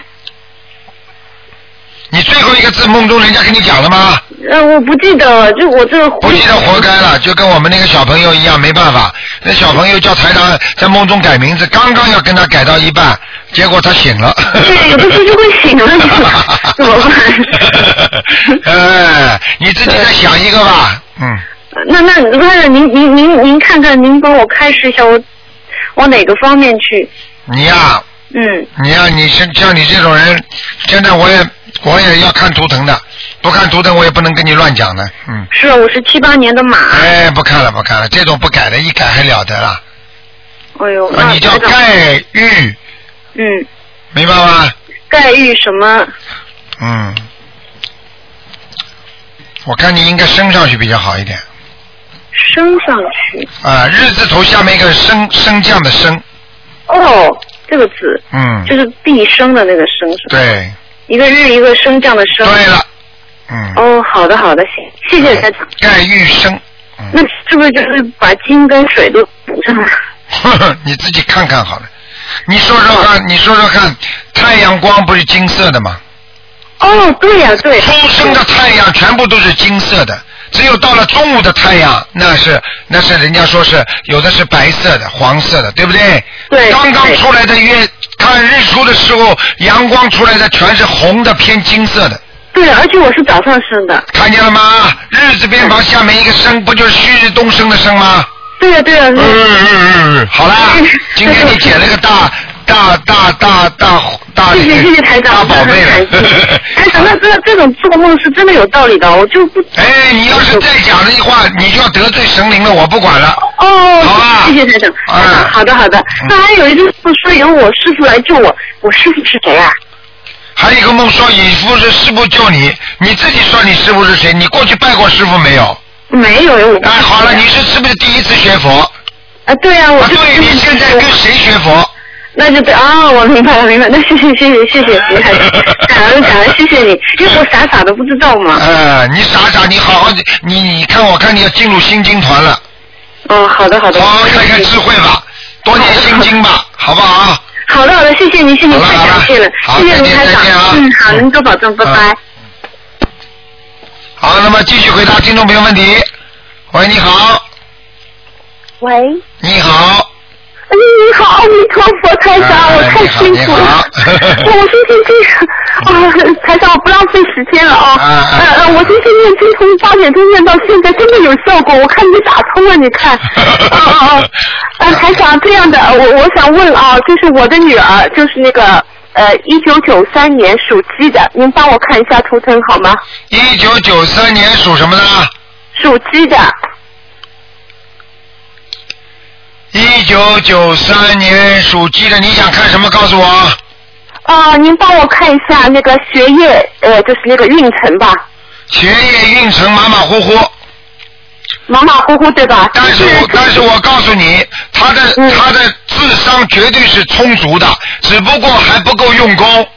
你最后一个字梦中人家跟你讲了吗？呃，我不记得了，就我这个。不记得活该了，就跟我们那个小朋友一样，没办法。那小朋友叫台长在梦中改名字，刚刚要跟他改到一半，结果他醒了。对，有的时候就会醒了，怎么办？哎，你自己再想一个吧，嗯，那那卢太太，您您您您看看，您帮我开示一下，我往哪个方面去？你呀、嗯，你呀、你像像你这种人，现在我也我也要看图腾的，不看图腾我也不能跟你乱讲的，嗯，是啊，我是七八年的马。哎，不看了不看了，这种不改的，一改还了得了，哎呦，你叫台长盖玉，嗯，明白吗？盖玉什么？嗯，我看你应该升上去比较好一点。升上去。啊，日字头下面一个升升降的升，哦，这个字嗯，就是毕升的那个升是吧？对，一个日一个升降的升。对了，嗯，哦，好的好的，谢谢谢台长。盖玉升，嗯那是不是就是把金跟水都补上来？呵呵，你自己看看好了。你说说看，你说说看，太阳光不是金色的吗？哦，对呀、对。初升的太阳全部都是金色的，只有到了中午的太阳，那是那是人家说是有的是白色的、黄色的，对不对？对刚刚出来的月，看日出的时候，阳光出来的全是红的偏金色的，对，而且我是早上生的。看见了吗？日字边旁下面一个生，不就是旭日东升的升吗？对呀、对呀、嗯嗯嗯嗯，好啦，今天你捡了个大大大大大大谢谢谢谢台长，大宝贝了。台长，那这这种做梦是真的有道理的，我就不。哎，你要是再讲这句话，你就要得罪神灵了，我不管了。哦，好吧谢谢台长。嗯好的好的。那还有一个说有我师傅来救我，我师傅是谁啊？还有一个梦说你师傅是师傅救你，你自己说你师傅是谁？你过去拜过师傅没有？没有，我哎，好了，你是是不是第一次学佛？啊，对啊，我啊，就对，你现在跟谁学佛？那就对啊，我明白了，明白。那谢谢谢谢谢谢 感恩感恩，谢谢你，因为我傻傻的不知道嘛。呃，你傻傻，你好好，你你看，我看你要进入心经团了，哦，好的好的。好好开开智慧吧，多念心经吧，好不好？好的好的，谢谢你，谢谢太感谢了谢谢好卢台长再见再见啊。嗯，好，您多保重，拜拜。好，那么继续回答听众朋友问题。喂，你好，喂，你好，哎，你好，阿弥陀佛，台长，哎我太辛苦了。我今天这啊，台长，我不浪费时间了啊，啊啊。呃呃，我今天念经从八点钟念到现在，真的有效果，我看你打通了，你看，啊 啊啊，呃，台长，这样的，我我想问啊，就是我的女儿，就是那个呃，一九九三年属鸡的，您帮我看一下图腾好吗？一九九三年属什么的？属鸡的，一九九三年属鸡的，你想看什么？告诉我。啊，您帮我看一下那个学业，呃，就是那个运程吧，学业运程马马虎虎，马马虎虎对吧？但是我但是我告诉你，他的、嗯他的智商绝对是充足的，只不过还不够用功。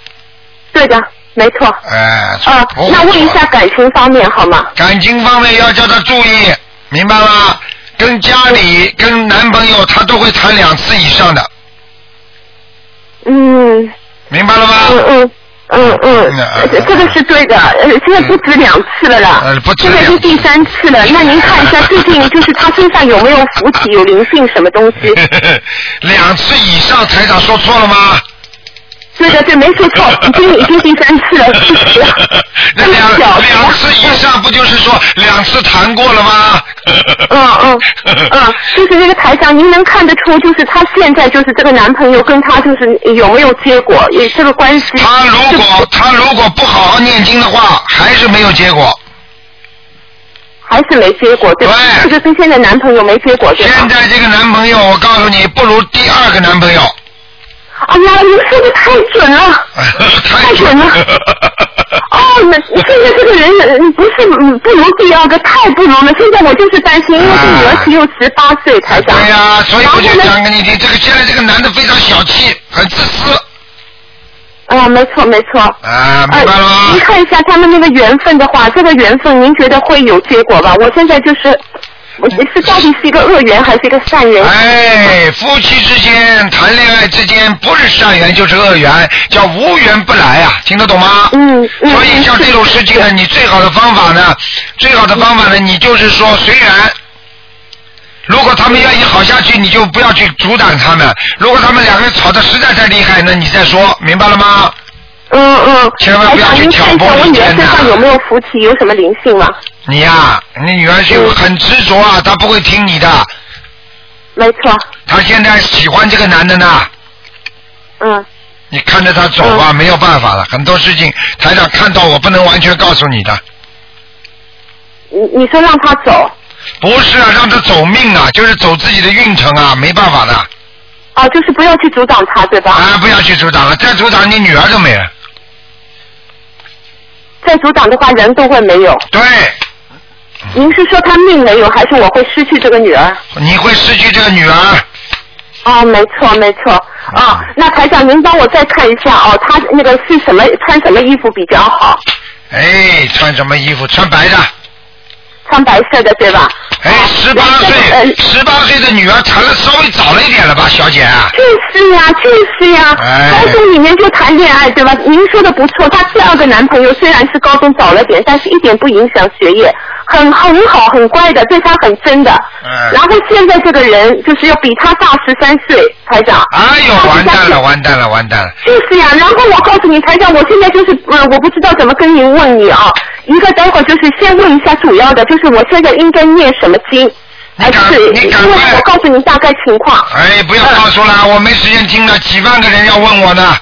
对的，没错。哎、啊，不那问一下感情方面好吗？感情方面要叫他注意，明白吗？跟家里、跟男朋友，他都会谈两次以上的，嗯明白了吗？嗯嗯嗯嗯嗯，这这个是对的，呃，现在不止两次了啦，呃不止现在是第三次了。那您看一下最近就是他身上有没有浮起有灵性什么东西？两次以上，台长说错了吗？对的对，没说错，已经已经第三次了，谢谢。那两两次以上，不就是说两次谈过了吗？嗯嗯嗯，就是那个台长，您能看得出，就是她现在就是这个男朋友跟她就是有没有结果，也这个关系。他如果他如果不好好念经的话，还是没有结果。还是没结果，对吧？对就是跟现在男朋友没结果，对吧？现在这个男朋友，我告诉你，不如第二个男朋友。哎呀，您说的太准了。太准了。哦，那现在这个人嗯不是嗯不如第二个，太不如了。现在我就是担心，因为这女儿只有十八岁，才长。对呀、所以我就讲给你听，这个现在这个男的非常小气，很自私。啊，没错没错。啊，明白了吗？您看一下他们那个缘分的话，这个缘分您觉得会有结果吧？我现在就是，我是到底是一个恶缘还是一个善缘？哎，夫妻之间谈恋爱之间不是善缘就是恶缘，叫无缘不来啊，听得懂吗？嗯嗯。所以像这种事情呢，你最好的方法呢，最好的方法呢，你就是说随缘。如果他们愿意好下去，你就不要去阻挡他们；如果他们两个人吵得实在太厉害，那你再说，明白了吗？嗯嗯。千万不要去您看一下挑拨离我女儿身上有没有福气，有什么灵性吗？你呀、你女儿就很执着啊，她不会听你的。没错。她现在喜欢这个男的呢。嗯。你看着他走吧，没有办法了，很多事情台长看到我不能完全告诉你的。你你说让他走，不是啊，让他走命啊，就是走自己的运程啊，没办法的。啊，就是不要去阻挡他，对吧？啊，不要去阻挡了，再阻挡你女儿都没了。再阻挡的话，人都会没有。对。您是说他命没有，还是我会失去这个女儿？你会失去这个女儿。哦，没错没错。啊，那台长您帮我再看一下哦，他那个是什么穿什么衣服比较好？哎，穿什么衣服？穿白的。穿白色的对吧？哎，十八岁，十八岁的女儿谈的稍微早了一点了吧，小姐啊？就是呀，就是呀，哎高中里面就谈恋爱，对吧？您说的不错，她第二个男朋友虽然是高中早了点，但是一点不影响学业，很很好，很乖的，对她很真的。嗯然后现在这个人就是要比她大十三岁，台长。哎呦，完蛋了，完蛋了，完蛋了！就是呀，然后我告诉你，台长，我现在就是，呃，我不知道怎么跟您问你啊。一个待会儿就是先问一下主要的，就是我现在应该念什么经？还是因为我告诉你大概情况。哎，不要告诉了，我没时间听了，几万个人要问我呢。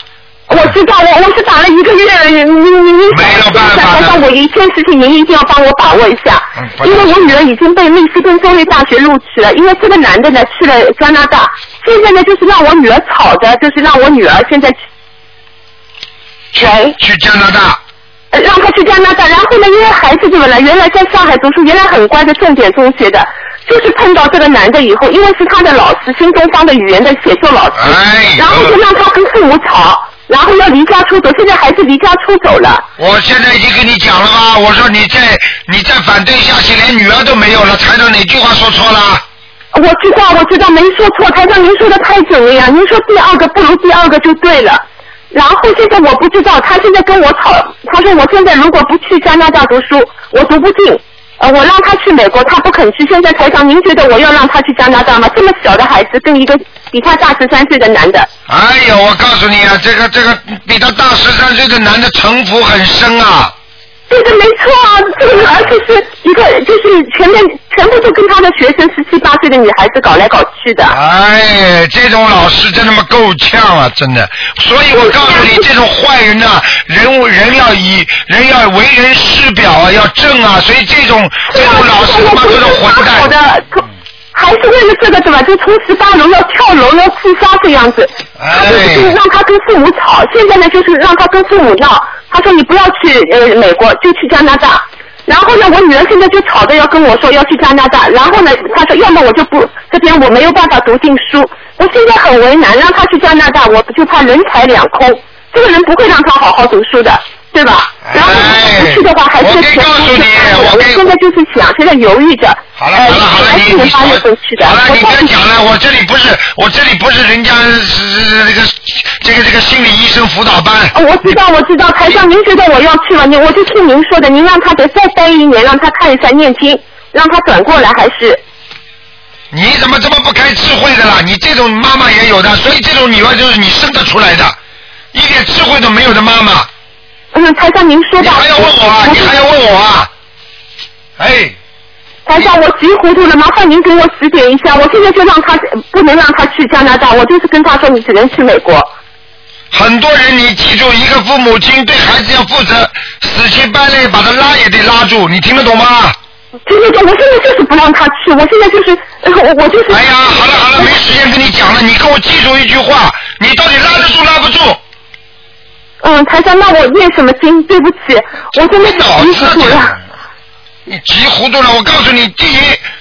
我知道，我我是打了一个月了，你你你你没有办法台长，我一件事情您一定要帮我把握一下，不因为我女儿已经被密西根州立大学录取了，因为这个男的呢去了加拿大，现在呢就是让我女儿吵着，就是让我女儿现在去去加拿大。呃让他去加拿大，然后呢，因为孩子怎么了？原来在上海读书，原来很乖的重点中学的，就是碰到这个男的以后，因为是他的老师，新东方的语言的写作老师，哎然后就让他跟父母吵，然后要离家出走，现在孩子离家出走了。我现在已经跟你讲了吧，我说你再你再反对下去，连女儿都没有了，台长哪句话说错了？我知道，我知道，没说错，台长您说的太准了呀！您说第二个不如第二个就对了。然后现在我不知道，他现在跟我吵，他说我现在如果不去加拿大读书，我读不进。呃，我让他去美国，他不肯去。现在台长，您觉得我要让他去加拿大吗？这么小的孩子跟一个比他大十三岁的男的，哎呦，我告诉你啊，这个这个比他大十三岁的男的城府很深啊。对的，没错啊，这个而且是一个就是全面全部都跟他的学生十七八岁的女孩子搞来搞去的。哎，这种老师真他妈够呛啊，真的。所以我告诉你，这种坏人呐、人物人要以人要为人师表啊，要正啊。所以这种这种老师他妈都是混好蛋。还是为了这个对吧？就从十八楼要跳楼要自杀这样子，他就是就是让他跟父母吵，现在呢就是让他跟父母闹。他说你不要去呃美国，就去加拿大。然后呢，我女儿现在就吵着要跟我说要去加拿大。然后呢，她说要么我就不这边我没有办法读进书，我现在很为难，让她去加拿大，我就怕人财两空。这个人不会让她好好读书的，对吧？然后如果不去的话，还是我可以全部告诉你我我可以现在就是想，现在犹豫着。好了呃好了好了，本来你八去的，好了，你别讲了，我这里不是我这里不是人家是是是这个这个这个心理医生辅导班。哦我知道，我知道，台上您觉得我要去了？您我就听您说的，您让他得再待一年，让他看一下念经，让他转过来，还是你怎么这么不开智慧的啦？你这种妈妈也有的，所以这种女儿就是你生得出来的，一点智慧都没有的妈妈。嗯，台上您说吧。你还要问我啊？你还要问我啊？哎，台上我急糊涂了，麻烦您给我指点一下。我现在就让他不能让他去加拿大，我就是跟他说你只能去美国。很多人你记住，一个父母亲对孩子要负责，死乞白赖把他拉也得拉住，你听得懂吗？听得懂，我现在就是不让他去，我现在就是，我就是。哎呀，好了好了，没时间跟你讲了，你给我记住一句话，你到底拉得住拉不住？嗯，台上，那我念什么经？对不起，我真的是脑急糊涂了。你急糊涂了，我告诉你，第一，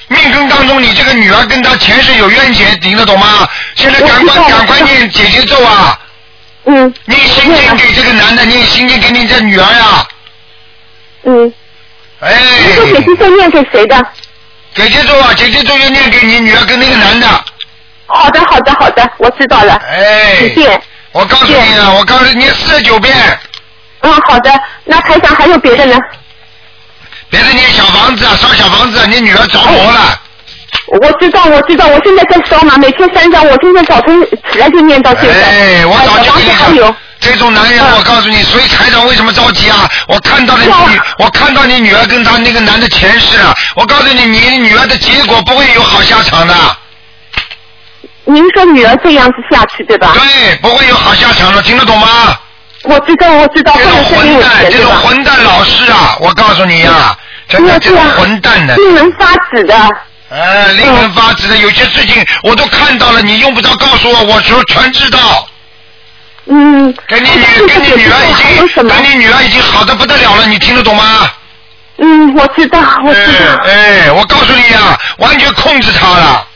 命根当中你这个女儿跟他前世有冤结，听得懂吗？现在赶快赶快念姐姐咒啊！嗯。念心经给这个男的，念心经给你这女儿呀、嗯。哎，您说姐姐咒念给谁的？姐姐咒啊，姐姐咒要念给你女儿跟那个男的。好的，好的，好的，我知道了。哎几遍？我告诉你啊，我告诉你，念四十九遍，嗯，好的。那台长还有别的呢？别的念小房子啊，烧小房子啊，你女儿着魔了。我知道，我知道，我现在在烧嘛，每天三张，我今天早晨起来就念到现在。哎，我早就小房跟你子还有讲，这种男人，嗯我告诉你，所以台长为什么着急啊？我看到了你我看到你女儿跟他那个男的前世了，我告诉你，你女儿的结果不会有好下场的，您说女儿这样子下去，对吧？对，不会有好下场的，听得懂吗？我知道，我知道，这种混蛋，这种？混蛋老师啊，我告诉你呀、真的这种混蛋的，令人发指的。呃，令人发指的，有些事情我都看到了，你用不着告诉我，我说全知道。嗯。跟你女这跟你女儿已？经跟你女儿已经好的不得了了，你听得懂吗？嗯，我知道，我知道。哎哎，我告诉你啊，完全控制她了。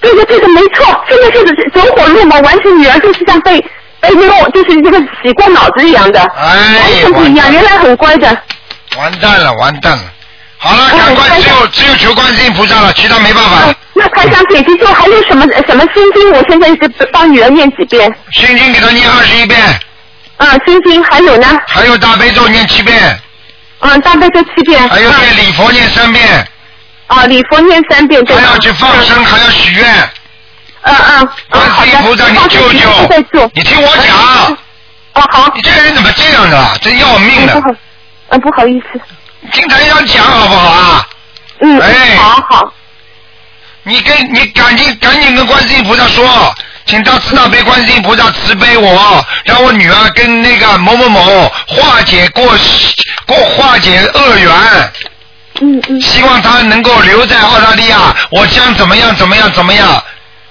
对的，对的，没错，现在就是走火入魔，完全女儿就是像被被那种就是这个洗过脑子一样的，哎完全不一样。原来很乖的。完蛋了，完蛋了。好了，嗯赶快只有只有求观世音菩萨了，其他没办法。那台长姐姐就还有什么什么心经？我现在是帮女儿念几遍？心经给她念二十一遍，啊，心经还有呢？还有大悲咒念七遍，嗯，大悲咒七遍。还有念礼佛念三遍，啊，礼佛念三遍，对？还要去放生，还要许愿。嗯嗯嗯，观好的。世音菩萨，你救救！。你听我讲，哦，好。你这个人怎么这样的？真要命的嗯不！好，嗯，不好意思。听台长讲好不好啊？嗯，哎好好。你跟你赶紧赶紧跟观世音菩萨说，请大慈大悲观世音菩萨慈悲我，让我女儿跟那个某某某化解过过化解恶缘，嗯嗯。希望他能够留在澳大利亚，我将怎么样怎么样怎么样。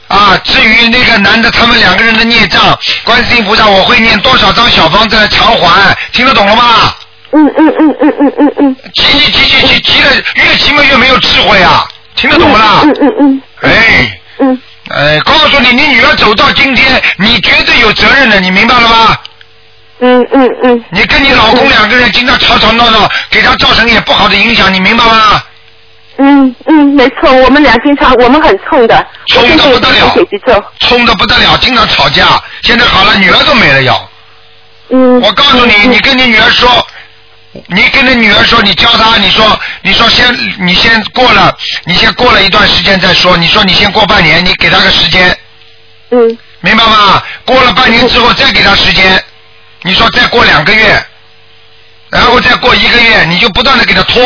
啊，至于那个男的，他们两个人的孽障，观世音菩萨我会念多少张小方子来偿还，听得懂了吗？嗯嗯嗯嗯嗯嗯嗯。急急急急急急的，越急嘛越没有智慧啊，听得懂不啦？嗯嗯嗯哎嗯哎，告诉你，你女儿走到今天，你绝对有责任的，你明白了吗？嗯嗯嗯你跟你老公两个人经常吵吵闹闹，给他造成也不好的影响，你明白吗？嗯嗯，没错，我们俩经常我们很冲的，冲现在也得不得了。冲的不得了，经常吵架。现在好了，女儿都没了要。嗯。我告诉你，嗯你跟你女儿说，你跟你女儿说，你教她，你说，你说先，你先过了，你先过了一段时间再说。你说你先过半年，你给她个时间，嗯明白吗？过了半年之后再给她时间，你说再过两个月，然后再过一个月，你就不断的给他拖，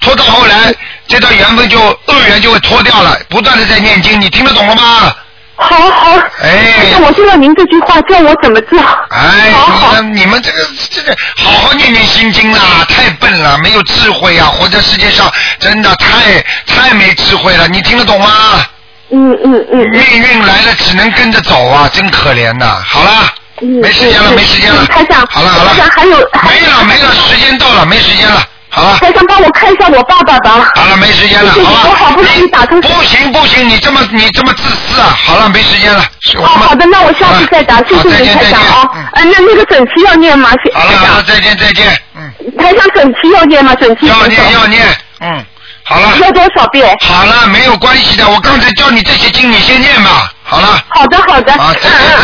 拖到后来，这段缘分就恶缘就会脱掉了，不断的在念经，你听得懂了吗？好好。哎那我听到您这句话，叫我怎么做？哎，好好你们你们这个这个好好念念心经啦，太笨了，没有智慧啊！活在世界上真的太太没智慧了，你听得懂吗？嗯嗯嗯命运来了只能跟着走啊，真可怜呐！好了，嗯。没时间了，嗯没时间了。台长，好了好了台长，还有没了没了，时间到了，没时间了。好了。台长帮我看一下我爸爸吧。好了，没时间了，好吧？我好不容易打通不行不行，你这么你这么自私啊！好了，没时间了。哦好好的，那我下次再打，谢谢你台长啊。嗯呃，那那个整期要念吗？好了好了，再见再见，嗯，台长整期要念吗？整期要念要念，嗯，好了。要多少遍？好了，没有关系的。我刚才教你这些经，你先念吧。好了，好的好的，嗯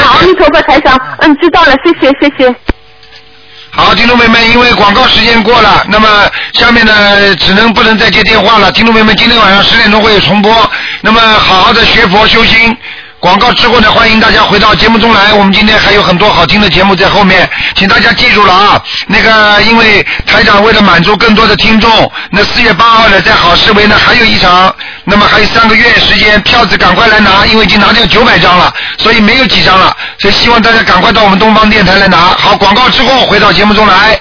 好阿弥陀佛，台长，嗯，知道了，谢谢谢谢。好，听众朋友们，因为广告时间过了，那么下面呢只能不能再接电话了。听众朋友们，今天晚上十点钟会有重播，那么好好的学佛修心。广告之后呢，欢迎大家回到节目中来。我们今天还有很多好听的节目在后面，请大家记住了啊。那个，因为台长为了满足更多的听众，那四月八号呢，在好市维呢还有一场，那么还有三个月时间，票子赶快来拿，因为已经拿掉九百张了，所以没有几张了，所以希望大家赶快到我们东方电台来拿。好，广告之后回到节目中来。